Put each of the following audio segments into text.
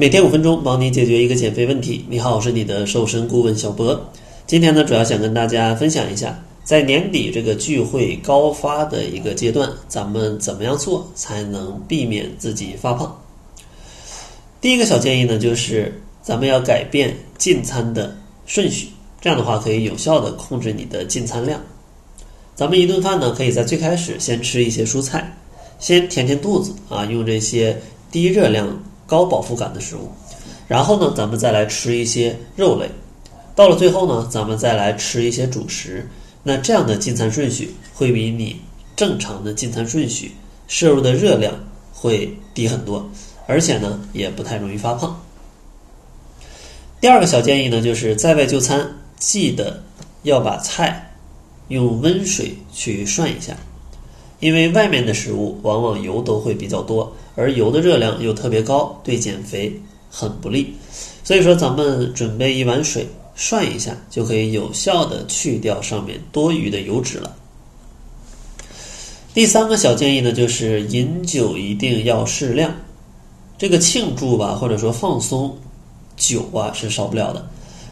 每天五分钟，帮你解决一个减肥问题。你好，我是你的瘦身顾问小博。今天呢，主要想跟大家分享一下，在年底这个聚会高发的一个阶段，咱们怎么样做才能避免自己发胖？第一个小建议呢，就是咱们要改变进餐的顺序，这样的话可以有效的控制你的进餐量。咱们一顿饭呢，可以在最开始先吃一些蔬菜，先填填肚子啊，用这些低热量。高饱腹感的食物，然后呢，咱们再来吃一些肉类，到了最后呢，咱们再来吃一些主食。那这样的进餐顺序会比你正常的进餐顺序摄入的热量会低很多，而且呢，也不太容易发胖。第二个小建议呢，就是在外就餐，记得要把菜用温水去涮一下。因为外面的食物往往油都会比较多，而油的热量又特别高，对减肥很不利。所以说，咱们准备一碗水涮一下，就可以有效的去掉上面多余的油脂了。第三个小建议呢，就是饮酒一定要适量。这个庆祝吧，或者说放松，酒啊是少不了的。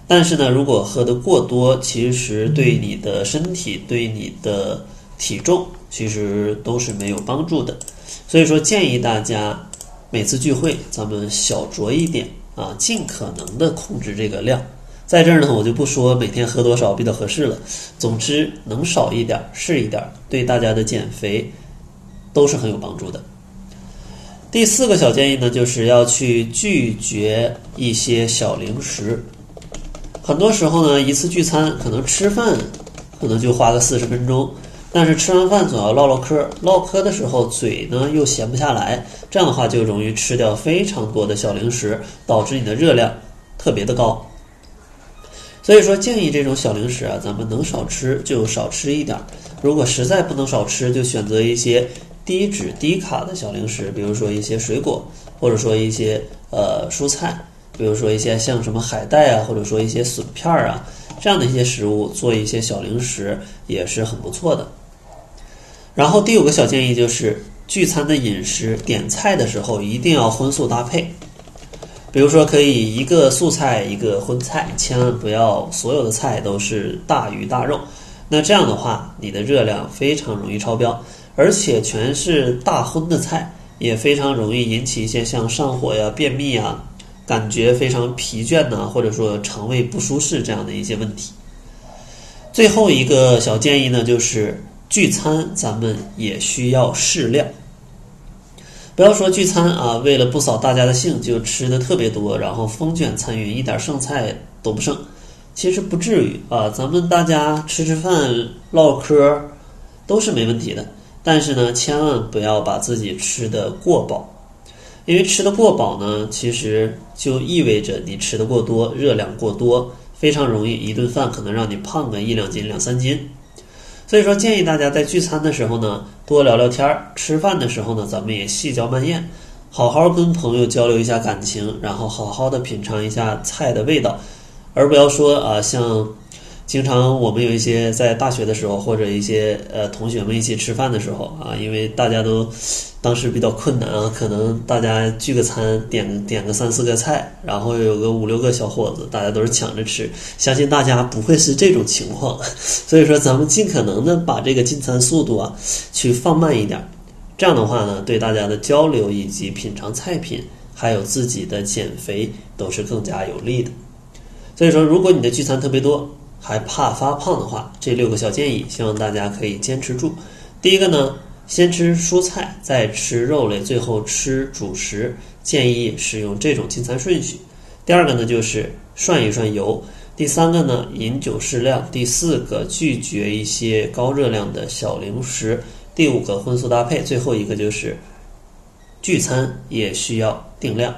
但是呢，如果喝的过多，其实对你的身体，对你的。体重其实都是没有帮助的，所以说建议大家每次聚会咱们小酌一点啊，尽可能的控制这个量。在这儿呢，我就不说每天喝多少比较合适了，总之能少一点是一点，对大家的减肥都是很有帮助的。第四个小建议呢，就是要去拒绝一些小零食。很多时候呢，一次聚餐可能吃饭可能就花个四十分钟。但是吃完饭总要唠唠嗑，唠嗑的时候嘴呢又闲不下来，这样的话就容易吃掉非常多的小零食，导致你的热量特别的高。所以说建议这种小零食啊，咱们能少吃就少吃一点。如果实在不能少吃，就选择一些低脂低卡的小零食，比如说一些水果，或者说一些呃蔬菜，比如说一些像什么海带啊，或者说一些笋片儿啊，这样的一些食物做一些小零食也是很不错的。然后第五个小建议就是聚餐的饮食点菜的时候一定要荤素搭配，比如说可以一个素菜一个荤菜，千万不要所有的菜都是大鱼大肉，那这样的话你的热量非常容易超标，而且全是大荤的菜也非常容易引起一些像上火呀、便秘啊、感觉非常疲倦呐，或者说肠胃不舒适这样的一些问题。最后一个小建议呢，就是。聚餐咱们也需要适量，不要说聚餐啊，为了不扫大家的兴就吃的特别多，然后风卷残云，一点剩菜都不剩。其实不至于啊，咱们大家吃吃饭唠嗑都是没问题的。但是呢，千万不要把自己吃的过饱，因为吃的过饱呢，其实就意味着你吃的过多，热量过多，非常容易一顿饭可能让你胖个一两斤、两三斤。所以说，建议大家在聚餐的时候呢，多聊聊天儿；吃饭的时候呢，咱们也细嚼慢咽，好好跟朋友交流一下感情，然后好好的品尝一下菜的味道，而不要说啊，像。经常我们有一些在大学的时候，或者一些呃同学们一起吃饭的时候啊，因为大家都当时比较困难啊，可能大家聚个餐，点点个三四个菜，然后有个五六个小伙子，大家都是抢着吃。相信大家不会是这种情况，所以说咱们尽可能的把这个进餐速度啊去放慢一点，这样的话呢，对大家的交流以及品尝菜品，还有自己的减肥都是更加有利的。所以说，如果你的聚餐特别多，还怕发胖的话，这六个小建议，希望大家可以坚持住。第一个呢，先吃蔬菜，再吃肉类，最后吃主食，建议使用这种进餐顺序。第二个呢，就是涮一涮油。第三个呢，饮酒适量。第四个，拒绝一些高热量的小零食。第五个，荤素搭配。最后一个就是聚餐也需要定量。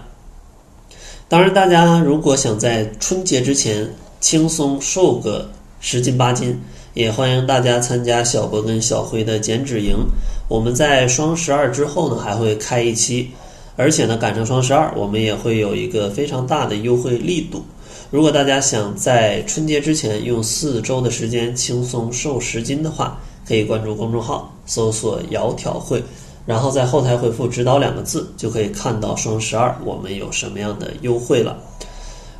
当然，大家如果想在春节之前，轻松瘦个十斤八斤，也欢迎大家参加小博跟小辉的减脂营。我们在双十二之后呢，还会开一期，而且呢，赶上双十二，我们也会有一个非常大的优惠力度。如果大家想在春节之前用四周的时间轻松瘦十斤的话，可以关注公众号，搜索“窈窕会”，然后在后台回复“指导”两个字，就可以看到双十二我们有什么样的优惠了。